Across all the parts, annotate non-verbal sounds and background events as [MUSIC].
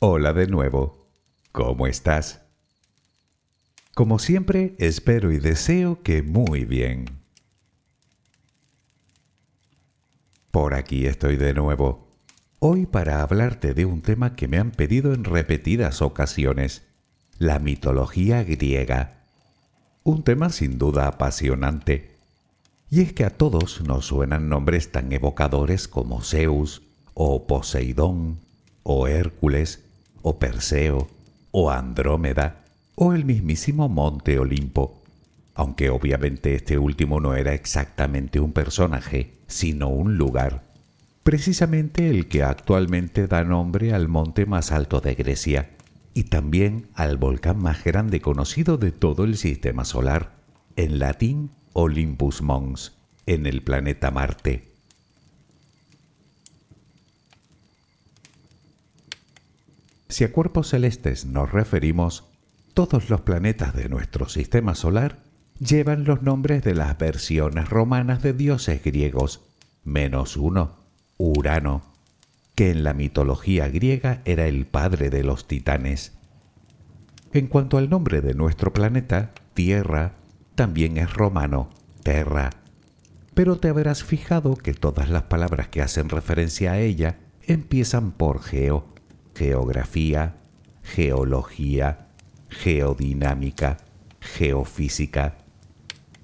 Hola de nuevo. ¿Cómo estás? Como siempre, espero y deseo que muy bien. Por aquí estoy de nuevo, hoy para hablarte de un tema que me han pedido en repetidas ocasiones, la mitología griega. Un tema sin duda apasionante. Y es que a todos nos suenan nombres tan evocadores como Zeus, o Poseidón, o Hércules, o Perseo, o Andrómeda, o el mismísimo Monte Olimpo, aunque obviamente este último no era exactamente un personaje, sino un lugar, precisamente el que actualmente da nombre al monte más alto de Grecia y también al volcán más grande conocido de todo el sistema solar, en latín Olympus Mons, en el planeta Marte. Si a cuerpos celestes nos referimos, todos los planetas de nuestro sistema solar llevan los nombres de las versiones romanas de dioses griegos, menos uno, Urano, que en la mitología griega era el padre de los titanes. En cuanto al nombre de nuestro planeta, Tierra, también es romano, Terra. Pero te habrás fijado que todas las palabras que hacen referencia a ella empiezan por geo, geografía, geología, geodinámica, geofísica,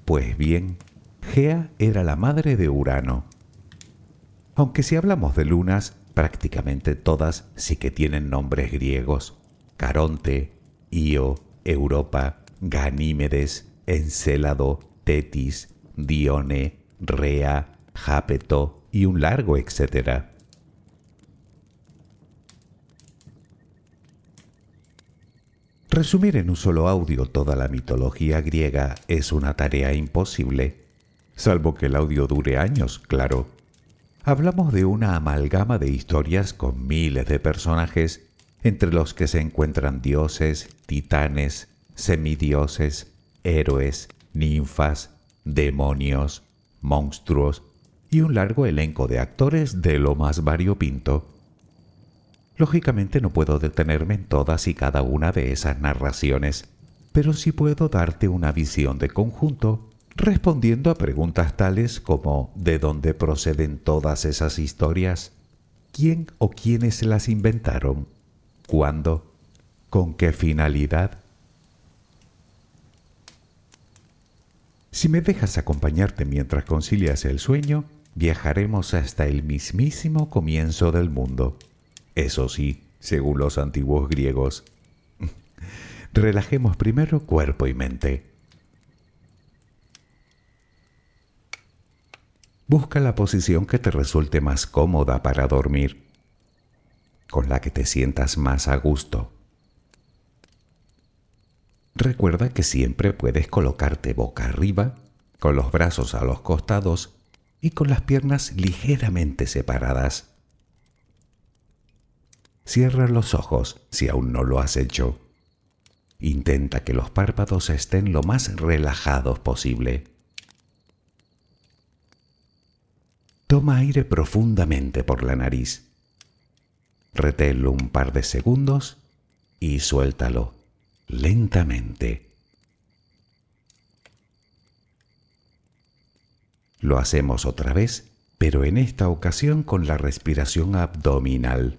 pues bien, Gea era la madre de Urano. Aunque si hablamos de lunas, prácticamente todas sí que tienen nombres griegos. Caronte, Io, Europa, Ganímedes, Encélado, Tetis, Dione, Rea, Jápeto y un largo etcétera. Resumir en un solo audio toda la mitología griega es una tarea imposible, salvo que el audio dure años, claro. Hablamos de una amalgama de historias con miles de personajes, entre los que se encuentran dioses, titanes, semidioses, héroes, ninfas, demonios, monstruos y un largo elenco de actores de lo más variopinto. Lógicamente no puedo detenerme en todas y cada una de esas narraciones, pero sí puedo darte una visión de conjunto respondiendo a preguntas tales como ¿de dónde proceden todas esas historias? ¿Quién o quiénes las inventaron? ¿Cuándo? ¿Con qué finalidad? Si me dejas acompañarte mientras concilias el sueño, viajaremos hasta el mismísimo comienzo del mundo. Eso sí, según los antiguos griegos. [LAUGHS] Relajemos primero cuerpo y mente. Busca la posición que te resulte más cómoda para dormir, con la que te sientas más a gusto. Recuerda que siempre puedes colocarte boca arriba, con los brazos a los costados y con las piernas ligeramente separadas. Cierra los ojos si aún no lo has hecho. Intenta que los párpados estén lo más relajados posible. Toma aire profundamente por la nariz. Reténlo un par de segundos y suéltalo lentamente. Lo hacemos otra vez, pero en esta ocasión con la respiración abdominal.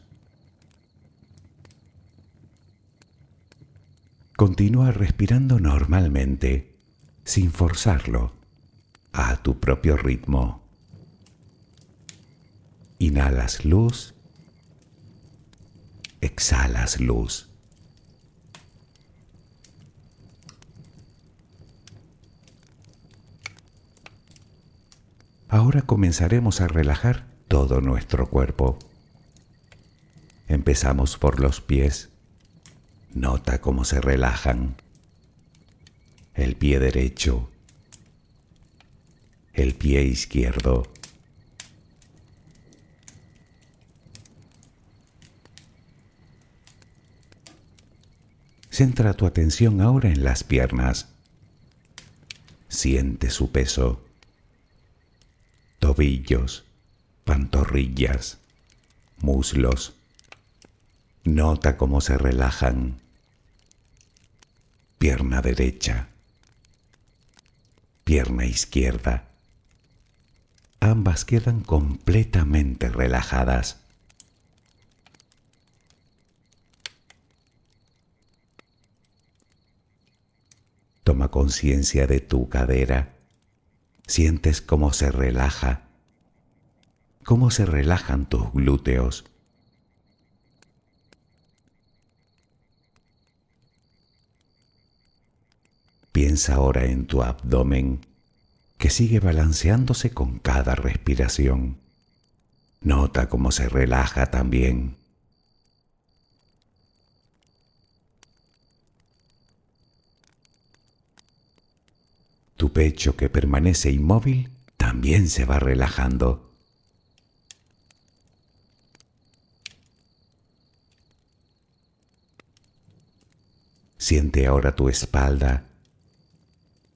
Continúa respirando normalmente, sin forzarlo, a tu propio ritmo. Inhalas luz, exhalas luz. Ahora comenzaremos a relajar todo nuestro cuerpo. Empezamos por los pies. Nota cómo se relajan. El pie derecho. El pie izquierdo. Centra tu atención ahora en las piernas. Siente su peso tobillos, pantorrillas, muslos. Nota cómo se relajan. Pierna derecha, pierna izquierda. Ambas quedan completamente relajadas. Toma conciencia de tu cadera Sientes cómo se relaja, cómo se relajan tus glúteos. Piensa ahora en tu abdomen que sigue balanceándose con cada respiración. Nota cómo se relaja también. Tu pecho que permanece inmóvil también se va relajando. Siente ahora tu espalda.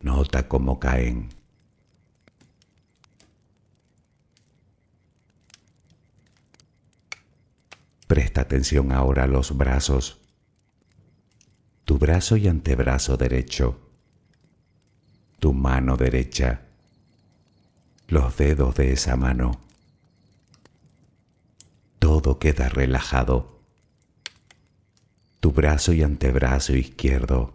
Nota cómo caen. Presta atención ahora a los brazos. Tu brazo y antebrazo derecho tu mano derecha, los dedos de esa mano. Todo queda relajado. Tu brazo y antebrazo izquierdo,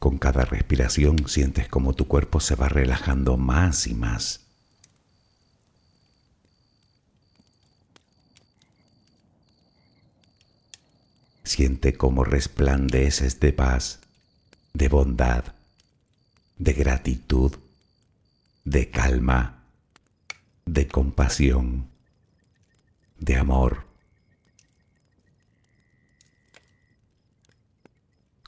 Con cada respiración sientes como tu cuerpo se va relajando más y más. Siente cómo resplandeces de paz, de bondad, de gratitud, de calma, de compasión, de amor,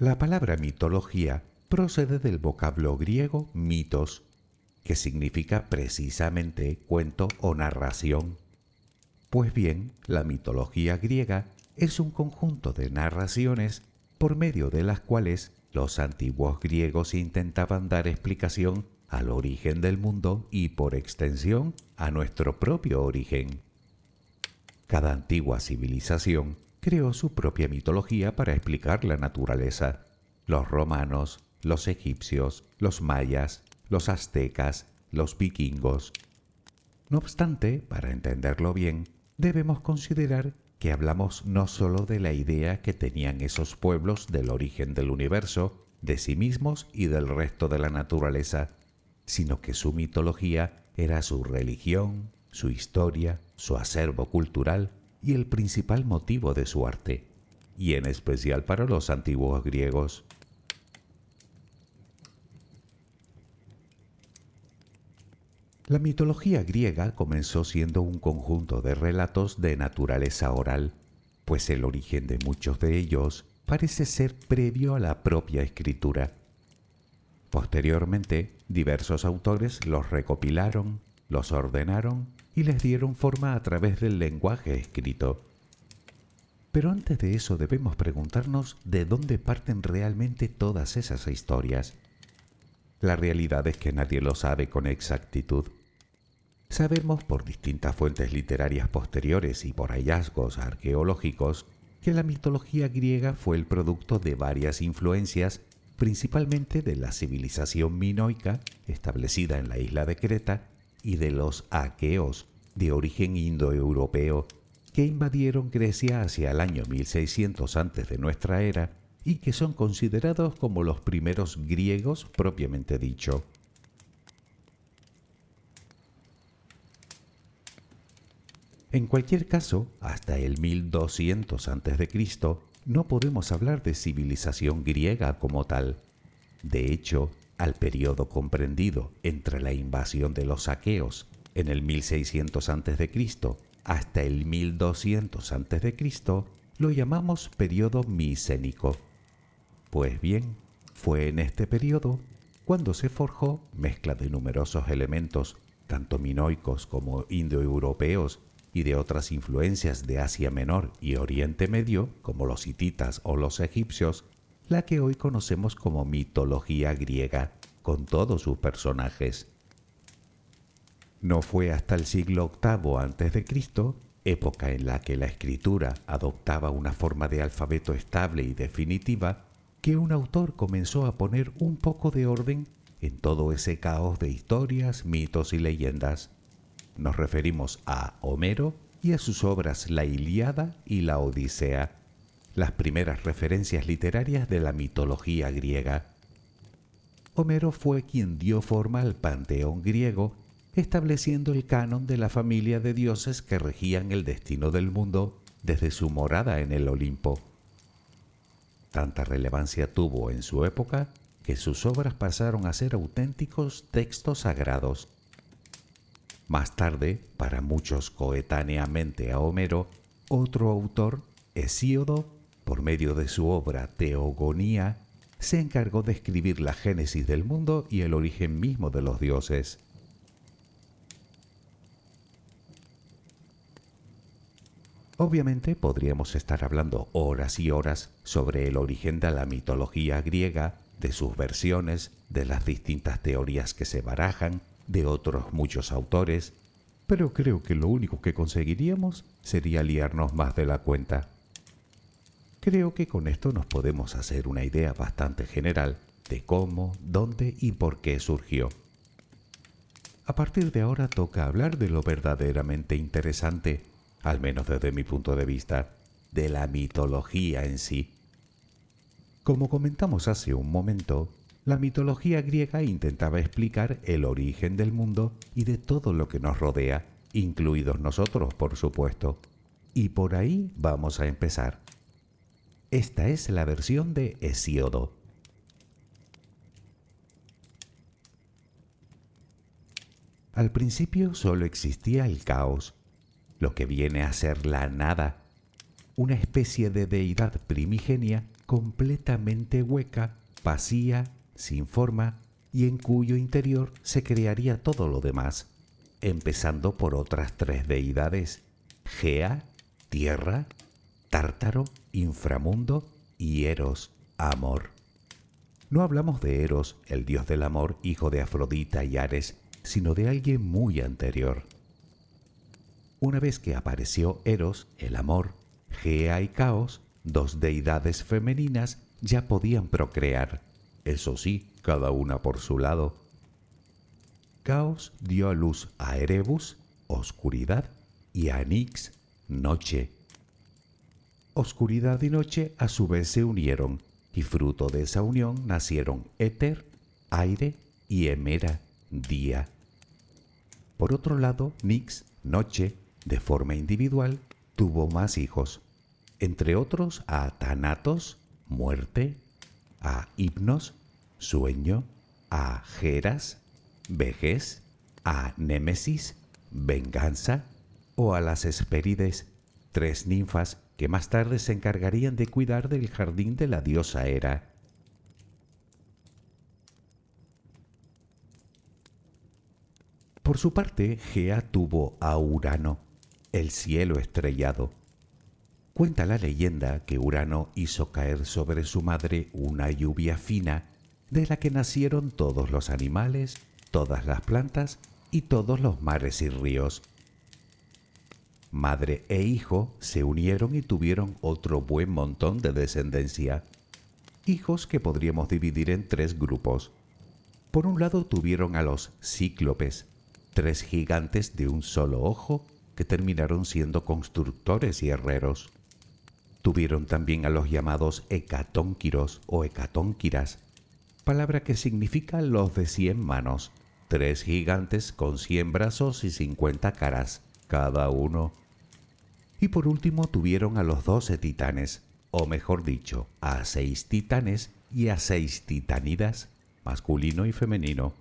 La palabra mitología procede del vocablo griego mitos, que significa precisamente cuento o narración. Pues bien, la mitología griega es un conjunto de narraciones por medio de las cuales los antiguos griegos intentaban dar explicación al origen del mundo y por extensión a nuestro propio origen. Cada antigua civilización creó su propia mitología para explicar la naturaleza. Los romanos, los egipcios, los mayas, los aztecas, los vikingos. No obstante, para entenderlo bien, debemos considerar que hablamos no sólo de la idea que tenían esos pueblos del origen del universo, de sí mismos y del resto de la naturaleza, sino que su mitología era su religión, su historia, su acervo cultural y el principal motivo de su arte, y en especial para los antiguos griegos. La mitología griega comenzó siendo un conjunto de relatos de naturaleza oral, pues el origen de muchos de ellos parece ser previo a la propia escritura. Posteriormente, diversos autores los recopilaron, los ordenaron y les dieron forma a través del lenguaje escrito. Pero antes de eso debemos preguntarnos de dónde parten realmente todas esas historias. La realidad es que nadie lo sabe con exactitud. Sabemos por distintas fuentes literarias posteriores y por hallazgos arqueológicos que la mitología griega fue el producto de varias influencias, principalmente de la civilización minoica establecida en la isla de Creta y de los aqueos de origen indoeuropeo que invadieron Grecia hacia el año 1600 antes de nuestra era y que son considerados como los primeros griegos propiamente dicho. En cualquier caso, hasta el 1200 a.C. no podemos hablar de civilización griega como tal. De hecho, al periodo comprendido entre la invasión de los aqueos en el 1600 a.C. hasta el 1200 a.C., lo llamamos periodo micénico. Pues bien, fue en este periodo cuando se forjó mezcla de numerosos elementos, tanto minoicos como indoeuropeos, y de otras influencias de Asia Menor y Oriente Medio, como los hititas o los egipcios, la que hoy conocemos como mitología griega, con todos sus personajes. No fue hasta el siglo VIII a.C., época en la que la escritura adoptaba una forma de alfabeto estable y definitiva, que un autor comenzó a poner un poco de orden en todo ese caos de historias, mitos y leyendas. Nos referimos a Homero y a sus obras La Iliada y la Odisea las primeras referencias literarias de la mitología griega. Homero fue quien dio forma al panteón griego, estableciendo el canon de la familia de dioses que regían el destino del mundo desde su morada en el Olimpo. Tanta relevancia tuvo en su época que sus obras pasaron a ser auténticos textos sagrados. Más tarde, para muchos coetáneamente a Homero, otro autor, Hesíodo, por medio de su obra Teogonía, se encargó de escribir la génesis del mundo y el origen mismo de los dioses. Obviamente podríamos estar hablando horas y horas sobre el origen de la mitología griega de sus versiones, de las distintas teorías que se barajan, de otros muchos autores, pero creo que lo único que conseguiríamos sería liarnos más de la cuenta. Creo que con esto nos podemos hacer una idea bastante general de cómo, dónde y por qué surgió. A partir de ahora toca hablar de lo verdaderamente interesante, al menos desde mi punto de vista, de la mitología en sí. Como comentamos hace un momento, la mitología griega intentaba explicar el origen del mundo y de todo lo que nos rodea, incluidos nosotros, por supuesto. Y por ahí vamos a empezar. Esta es la versión de Hesíodo. Al principio solo existía el caos, lo que viene a ser la nada, una especie de deidad primigenia completamente hueca, vacía, sin forma y en cuyo interior se crearía todo lo demás, empezando por otras tres deidades, Gea, tierra, Tártaro, inframundo y Eros, amor. No hablamos de Eros, el dios del amor, hijo de Afrodita y Ares, sino de alguien muy anterior. Una vez que apareció Eros, el amor, Gea y Caos, dos deidades femeninas, ya podían procrear, eso sí, cada una por su lado. Caos dio a luz a Erebus, oscuridad, y a Nix, noche. Oscuridad y noche a su vez se unieron, y fruto de esa unión nacieron éter, aire y hemera, día. Por otro lado, Nix, Noche, de forma individual, tuvo más hijos, entre otros a Thanatos, muerte, a Hipnos, sueño, a Geras, vejez, a Némesis, venganza, o a las Hespérides, tres ninfas que más tarde se encargarían de cuidar del jardín de la diosa Hera. Por su parte, Gea tuvo a Urano, el cielo estrellado. Cuenta la leyenda que Urano hizo caer sobre su madre una lluvia fina de la que nacieron todos los animales, todas las plantas y todos los mares y ríos. Madre e hijo se unieron y tuvieron otro buen montón de descendencia. Hijos que podríamos dividir en tres grupos. Por un lado tuvieron a los cíclopes, tres gigantes de un solo ojo que terminaron siendo constructores y herreros. Tuvieron también a los llamados hecatónquiros o hecatónquiras, palabra que significa los de cien manos, tres gigantes con cien brazos y cincuenta caras cada uno. Y por último tuvieron a los doce titanes, o mejor dicho, a seis titanes y a seis titanidas, masculino y femenino.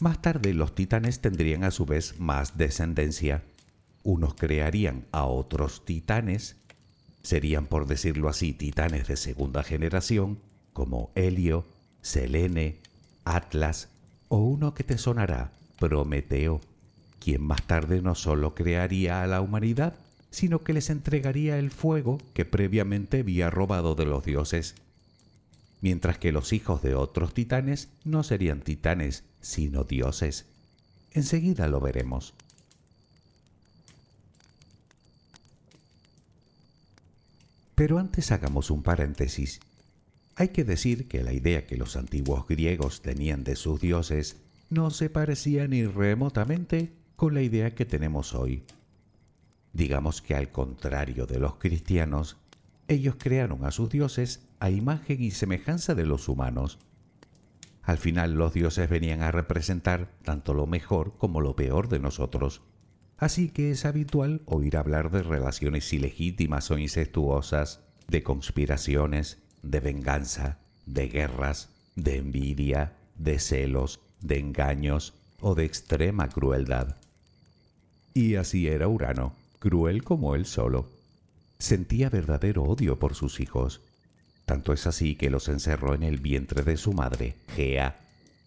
Más tarde los titanes tendrían a su vez más descendencia. Unos crearían a otros titanes, serían por decirlo así titanes de segunda generación, como Helio, Selene, Atlas o uno que te sonará, Prometeo, quien más tarde no solo crearía a la humanidad, sino que les entregaría el fuego que previamente había robado de los dioses mientras que los hijos de otros titanes no serían titanes, sino dioses. Enseguida lo veremos. Pero antes hagamos un paréntesis. Hay que decir que la idea que los antiguos griegos tenían de sus dioses no se parecía ni remotamente con la idea que tenemos hoy. Digamos que al contrario de los cristianos, ellos crearon a sus dioses a imagen y semejanza de los humanos. Al final los dioses venían a representar tanto lo mejor como lo peor de nosotros. Así que es habitual oír hablar de relaciones ilegítimas o incestuosas, de conspiraciones, de venganza, de guerras, de envidia, de celos, de engaños o de extrema crueldad. Y así era Urano, cruel como él solo. Sentía verdadero odio por sus hijos tanto es así que los encerró en el vientre de su madre, Gea,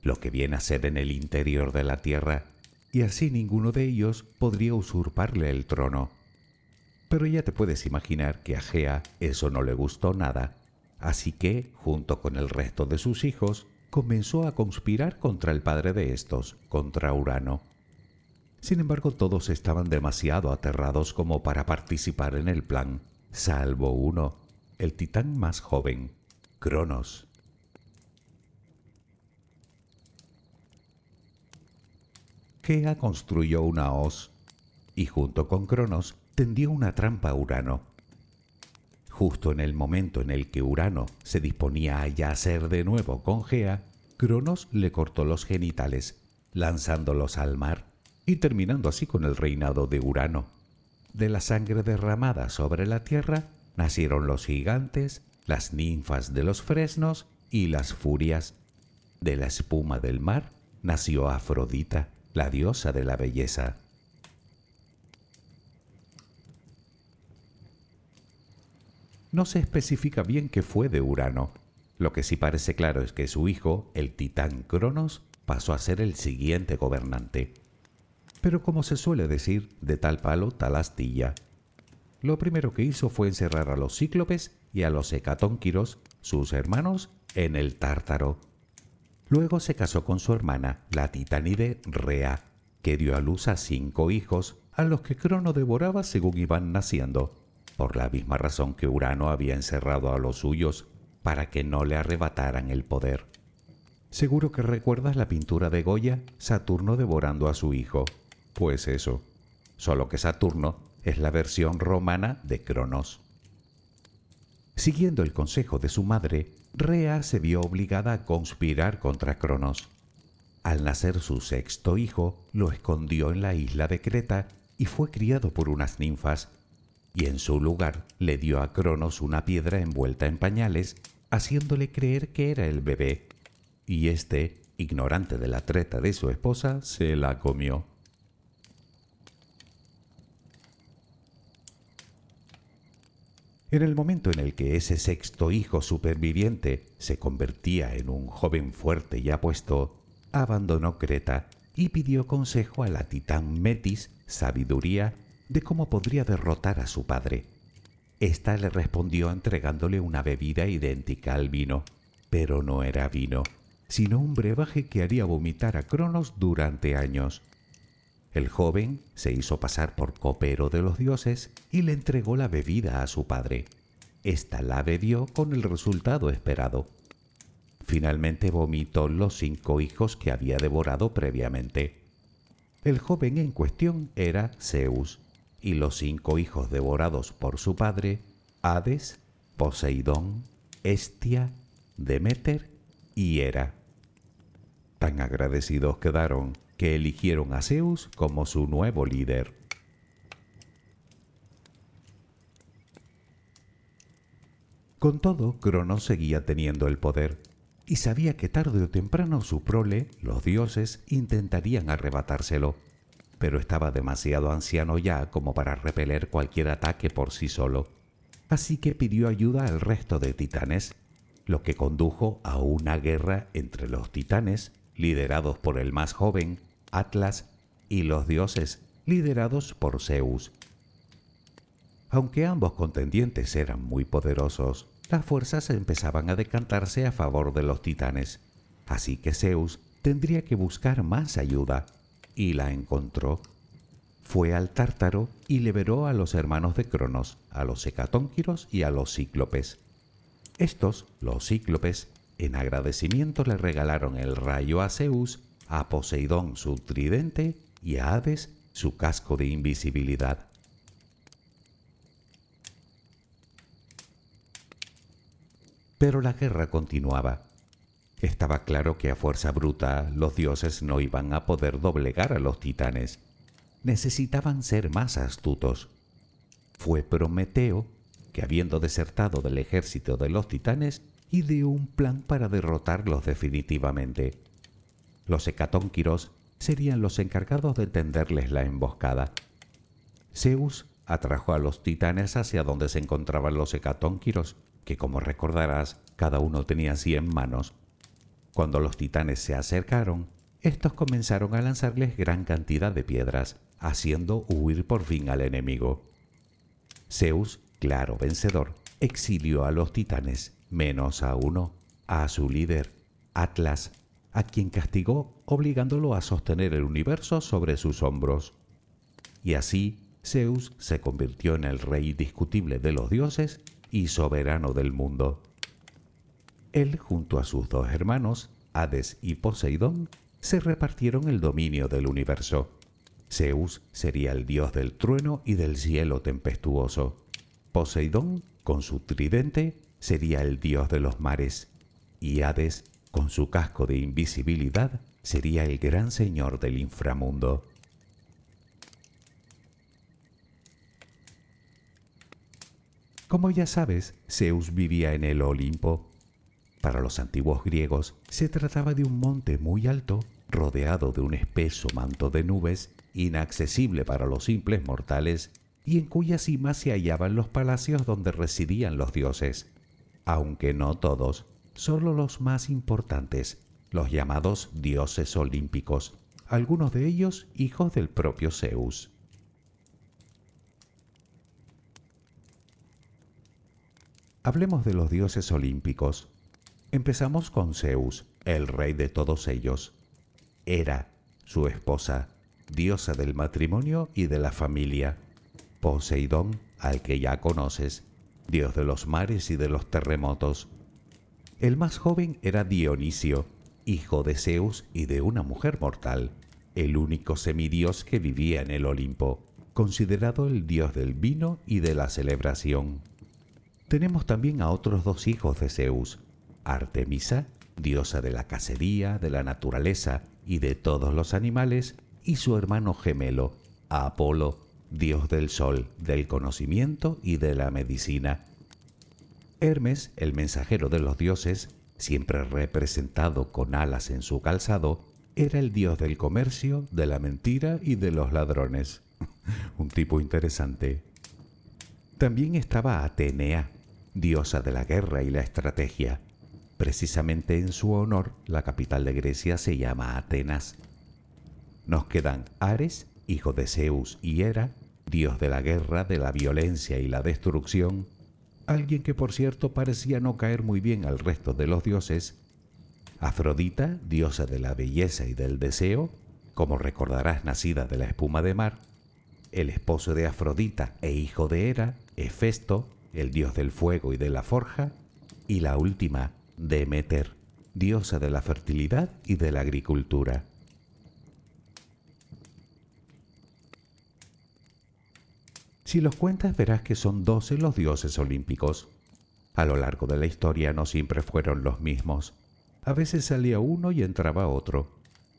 lo que viene a ser en el interior de la tierra, y así ninguno de ellos podría usurparle el trono. Pero ya te puedes imaginar que a Gea eso no le gustó nada, Así que, junto con el resto de sus hijos, comenzó a conspirar contra el padre de estos, contra Urano. Sin embargo, todos estaban demasiado aterrados como para participar en el plan, salvo uno, el titán más joven, Cronos. Gea construyó una hoz y junto con Cronos tendió una trampa a Urano. Justo en el momento en el que Urano se disponía a yacer de nuevo con Gea, Cronos le cortó los genitales, lanzándolos al mar y terminando así con el reinado de Urano. De la sangre derramada sobre la tierra nacieron los gigantes, las ninfas de los fresnos y las furias. De la espuma del mar nació Afrodita la diosa de la belleza. No se especifica bien qué fue de Urano. Lo que sí parece claro es que su hijo, el titán Cronos, pasó a ser el siguiente gobernante. Pero como se suele decir, de tal palo tal astilla. Lo primero que hizo fue encerrar a los cíclopes y a los hecatónquiros, sus hermanos, en el Tártaro, Luego se casó con su hermana, la titanide Rea, que dio a luz a cinco hijos, a los que Crono devoraba según iban naciendo, por la misma razón que Urano había encerrado a los suyos, para que no le arrebataran el poder. Seguro que recuerdas la pintura de Goya, Saturno devorando a su hijo. Pues eso, solo que Saturno es la versión romana de Cronos. Siguiendo el consejo de su madre, Rea se vio obligada a conspirar contra Cronos. Al nacer su sexto hijo, lo escondió en la isla de Creta y fue criado por unas ninfas, y en su lugar le dio a Cronos una piedra envuelta en pañales, haciéndole creer que era el bebé, y éste, ignorante de la treta de su esposa, se la comió. En el momento en el que ese sexto hijo superviviente se convertía en un joven fuerte y apuesto, abandonó Creta y pidió consejo a la titán Metis, sabiduría, de cómo podría derrotar a su padre. Esta le respondió entregándole una bebida idéntica al vino, pero no era vino, sino un brebaje que haría vomitar a Cronos durante años. El joven se hizo pasar por copero de los dioses y le entregó la bebida a su padre. Esta la bebió con el resultado esperado. Finalmente vomitó los cinco hijos que había devorado previamente. El joven en cuestión era Zeus, y los cinco hijos devorados por su padre, Hades, Poseidón, Estia, Demeter y Hera. Tan agradecidos quedaron que eligieron a Zeus como su nuevo líder. Con todo, Cronos seguía teniendo el poder y sabía que tarde o temprano su prole, los dioses, intentarían arrebatárselo, pero estaba demasiado anciano ya como para repeler cualquier ataque por sí solo. Así que pidió ayuda al resto de titanes, lo que condujo a una guerra entre los titanes liderados por el más joven, Atlas, y los dioses, liderados por Zeus. Aunque ambos contendientes eran muy poderosos, las fuerzas empezaban a decantarse a favor de los titanes, así que Zeus tendría que buscar más ayuda, y la encontró. Fue al Tártaro y liberó a los hermanos de Cronos, a los hecatónquiros y a los cíclopes. Estos, los cíclopes, en agradecimiento le regalaron el rayo a Zeus, a Poseidón su tridente y a Hades su casco de invisibilidad. Pero la guerra continuaba. Estaba claro que a fuerza bruta los dioses no iban a poder doblegar a los titanes. Necesitaban ser más astutos. Fue Prometeo que habiendo desertado del ejército de los titanes, ideó un plan para derrotarlos definitivamente. Los hecatónquiros serían los encargados de tenderles la emboscada. Zeus atrajo a los titanes hacia donde se encontraban los hecatónquiros, que como recordarás, cada uno tenía cien manos. Cuando los titanes se acercaron, estos comenzaron a lanzarles gran cantidad de piedras, haciendo huir por fin al enemigo. Zeus, claro vencedor, exilió a los titanes menos a uno, a su líder, Atlas, a quien castigó obligándolo a sostener el universo sobre sus hombros. Y así Zeus se convirtió en el rey discutible de los dioses y soberano del mundo. Él, junto a sus dos hermanos, Hades y Poseidón, se repartieron el dominio del universo. Zeus sería el dios del trueno y del cielo tempestuoso. Poseidón, con su tridente, sería el dios de los mares. Y Hades, con su casco de invisibilidad, sería el gran señor del inframundo. Como ya sabes, Zeus vivía en el Olimpo. Para los antiguos griegos se trataba de un monte muy alto, rodeado de un espeso manto de nubes, inaccesible para los simples mortales, y en cuya cima se hallaban los palacios donde residían los dioses, aunque no todos, solo los más importantes, los llamados dioses olímpicos, algunos de ellos hijos del propio Zeus. Hablemos de los dioses olímpicos. Empezamos con Zeus, el rey de todos ellos. Hera, su esposa, diosa del matrimonio y de la familia. Poseidón, al que ya conoces, dios de los mares y de los terremotos. El más joven era Dionisio, hijo de Zeus y de una mujer mortal, el único semidios que vivía en el Olimpo, considerado el dios del vino y de la celebración. Tenemos también a otros dos hijos de Zeus, Artemisa, diosa de la cacería, de la naturaleza y de todos los animales, y su hermano gemelo, Apolo, dios del sol, del conocimiento y de la medicina. Hermes, el mensajero de los dioses, siempre representado con alas en su calzado, era el dios del comercio, de la mentira y de los ladrones. [LAUGHS] Un tipo interesante. También estaba Atenea, diosa de la guerra y la estrategia. Precisamente en su honor, la capital de Grecia se llama Atenas. Nos quedan Ares, hijo de Zeus y Hera, dios de la guerra, de la violencia y la destrucción, alguien que por cierto parecía no caer muy bien al resto de los dioses, Afrodita, diosa de la belleza y del deseo, como recordarás nacida de la espuma de mar, el esposo de Afrodita e hijo de Hera, Hefesto, el dios del fuego y de la forja, y la última, Demeter, diosa de la fertilidad y de la agricultura. Si los cuentas verás que son doce los dioses olímpicos. A lo largo de la historia no siempre fueron los mismos. A veces salía uno y entraba otro,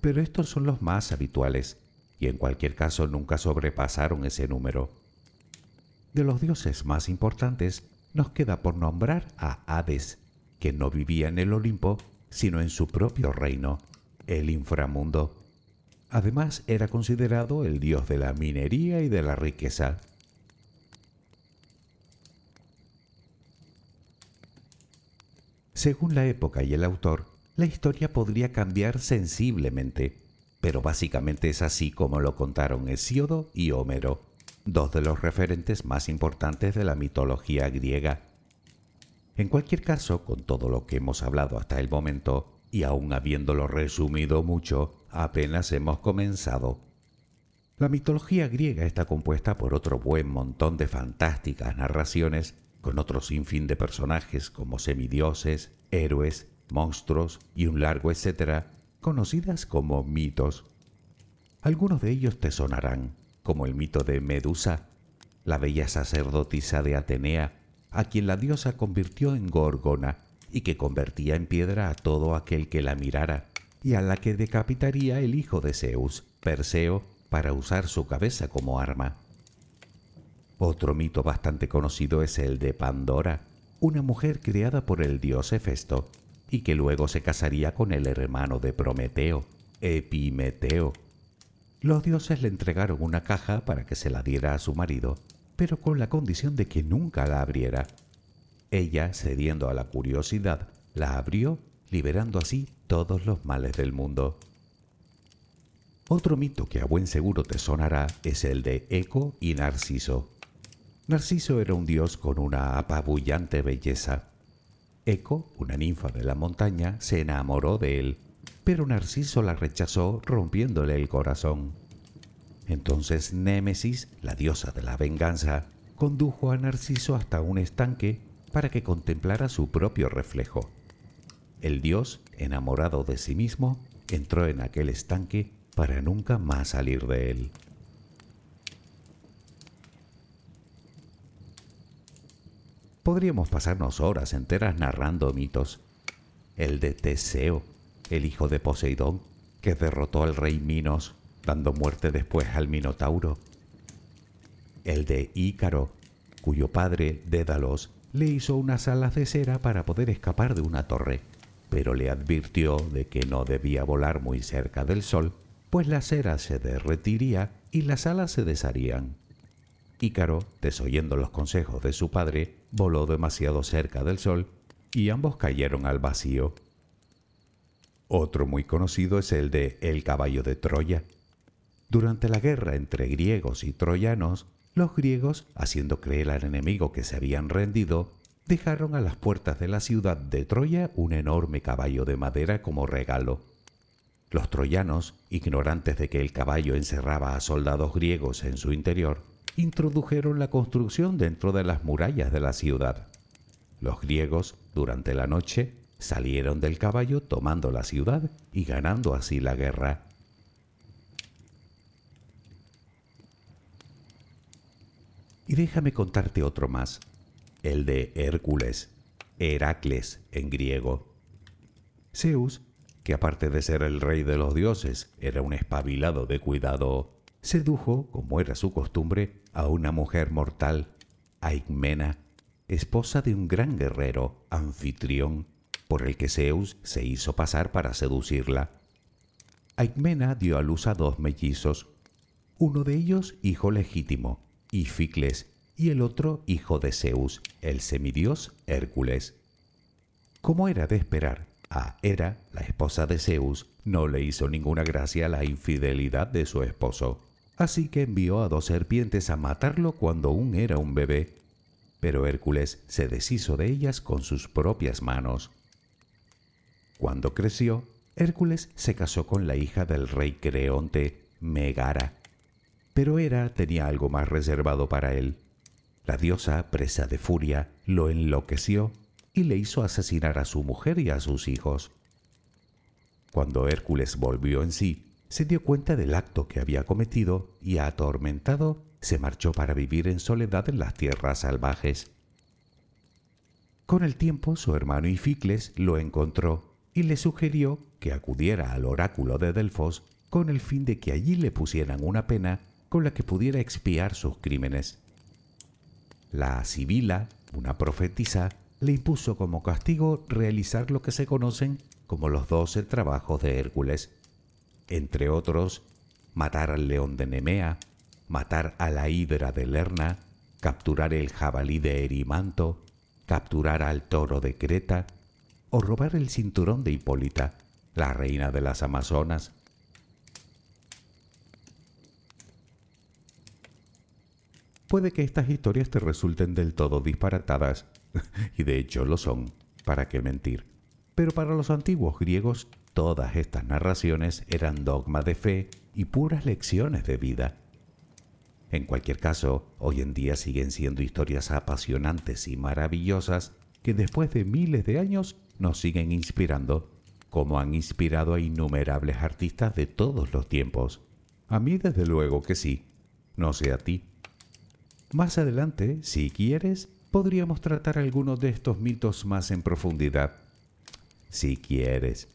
pero estos son los más habituales, y en cualquier caso nunca sobrepasaron ese número. De los dioses más importantes, nos queda por nombrar a Hades, que no vivía en el Olimpo, sino en su propio reino, el inframundo. Además, era considerado el dios de la minería y de la riqueza. Según la época y el autor, la historia podría cambiar sensiblemente, pero básicamente es así como lo contaron Hesíodo y Homero dos de los referentes más importantes de la mitología griega. En cualquier caso, con todo lo que hemos hablado hasta el momento, y aún habiéndolo resumido mucho, apenas hemos comenzado. La mitología griega está compuesta por otro buen montón de fantásticas narraciones, con otro sinfín de personajes como semidioses, héroes, monstruos y un largo etcétera, conocidas como mitos. Algunos de ellos te sonarán, como el mito de Medusa, la bella sacerdotisa de Atenea, a quien la diosa convirtió en Gorgona y que convertía en piedra a todo aquel que la mirara, y a la que decapitaría el hijo de Zeus, Perseo, para usar su cabeza como arma. Otro mito bastante conocido es el de Pandora, una mujer creada por el dios Hefesto, y que luego se casaría con el hermano de Prometeo, Epimeteo, los dioses le entregaron una caja para que se la diera a su marido, pero con la condición de que nunca la abriera. Ella, cediendo a la curiosidad, la abrió, liberando así todos los males del mundo. Otro mito que a buen seguro te sonará es el de Eco y Narciso. Narciso era un dios con una apabullante belleza. Eco, una ninfa de la montaña, se enamoró de él, pero Narciso la rechazó rompiéndole el corazón. Entonces Némesis, la diosa de la venganza, condujo a Narciso hasta un estanque para que contemplara su propio reflejo. El dios, enamorado de sí mismo, entró en aquel estanque para nunca más salir de él. Podríamos pasarnos horas enteras narrando mitos. El de Teseo, el hijo de Poseidón, que derrotó al rey Minos, dando muerte después al Minotauro. El de Ícaro, cuyo padre, Dédalos, le hizo unas alas de cera para poder escapar de una torre, pero le advirtió de que no debía volar muy cerca del sol, pues la cera se derretiría y las alas se desharían. Ícaro, desoyendo los consejos de su padre, voló demasiado cerca del sol y ambos cayeron al vacío. Otro muy conocido es el de El caballo de Troya. Durante la guerra entre griegos y troyanos, los griegos, haciendo creer al enemigo que se habían rendido, dejaron a las puertas de la ciudad de Troya un enorme caballo de madera como regalo. Los troyanos, ignorantes de que el caballo encerraba a soldados griegos en su interior, introdujeron la construcción dentro de las murallas de la ciudad. Los griegos, durante la noche, salieron del caballo tomando la ciudad y ganando así la guerra. Y déjame contarte otro más, el de Hércules, Heracles en griego. Zeus, que aparte de ser el rey de los dioses, era un espabilado de cuidado, sedujo, como era su costumbre, a una mujer mortal, Aigmena, esposa de un gran guerrero, anfitrión, por el que Zeus se hizo pasar para seducirla. Aigmena dio a luz a dos mellizos, uno de ellos hijo legítimo, Ificles, y el otro hijo de Zeus, el semidios Hércules. Como era de esperar, a Hera, la esposa de Zeus, no le hizo ninguna gracia la infidelidad de su esposo, así que envió a dos serpientes a matarlo cuando aún era un bebé. Pero Hércules se deshizo de ellas con sus propias manos. Cuando creció, Hércules se casó con la hija del rey Creonte, Megara, pero Hera tenía algo más reservado para él. La diosa, presa de furia, lo enloqueció y le hizo asesinar a su mujer y a sus hijos. Cuando Hércules volvió en sí, se dio cuenta del acto que había cometido y, atormentado, se marchó para vivir en soledad en las tierras salvajes. Con el tiempo su hermano Ificles lo encontró y le sugirió que acudiera al oráculo de Delfos con el fin de que allí le pusieran una pena con la que pudiera expiar sus crímenes. La Sibila, una profetisa, le impuso como castigo realizar lo que se conocen como los doce trabajos de Hércules, entre otros, matar al león de Nemea, matar a la hidra de Lerna, capturar el jabalí de Erimanto, capturar al toro de Creta, o robar el cinturón de Hipólita, la reina de las Amazonas, Puede que estas historias te resulten del todo disparatadas, [LAUGHS] y de hecho lo son, ¿para qué mentir? Pero para los antiguos griegos todas estas narraciones eran dogma de fe y puras lecciones de vida. En cualquier caso, hoy en día siguen siendo historias apasionantes y maravillosas que después de miles de años nos siguen inspirando, como han inspirado a innumerables artistas de todos los tiempos. A mí desde luego que sí, no sé a ti. Más adelante, si quieres, podríamos tratar algunos de estos mitos más en profundidad. Si quieres.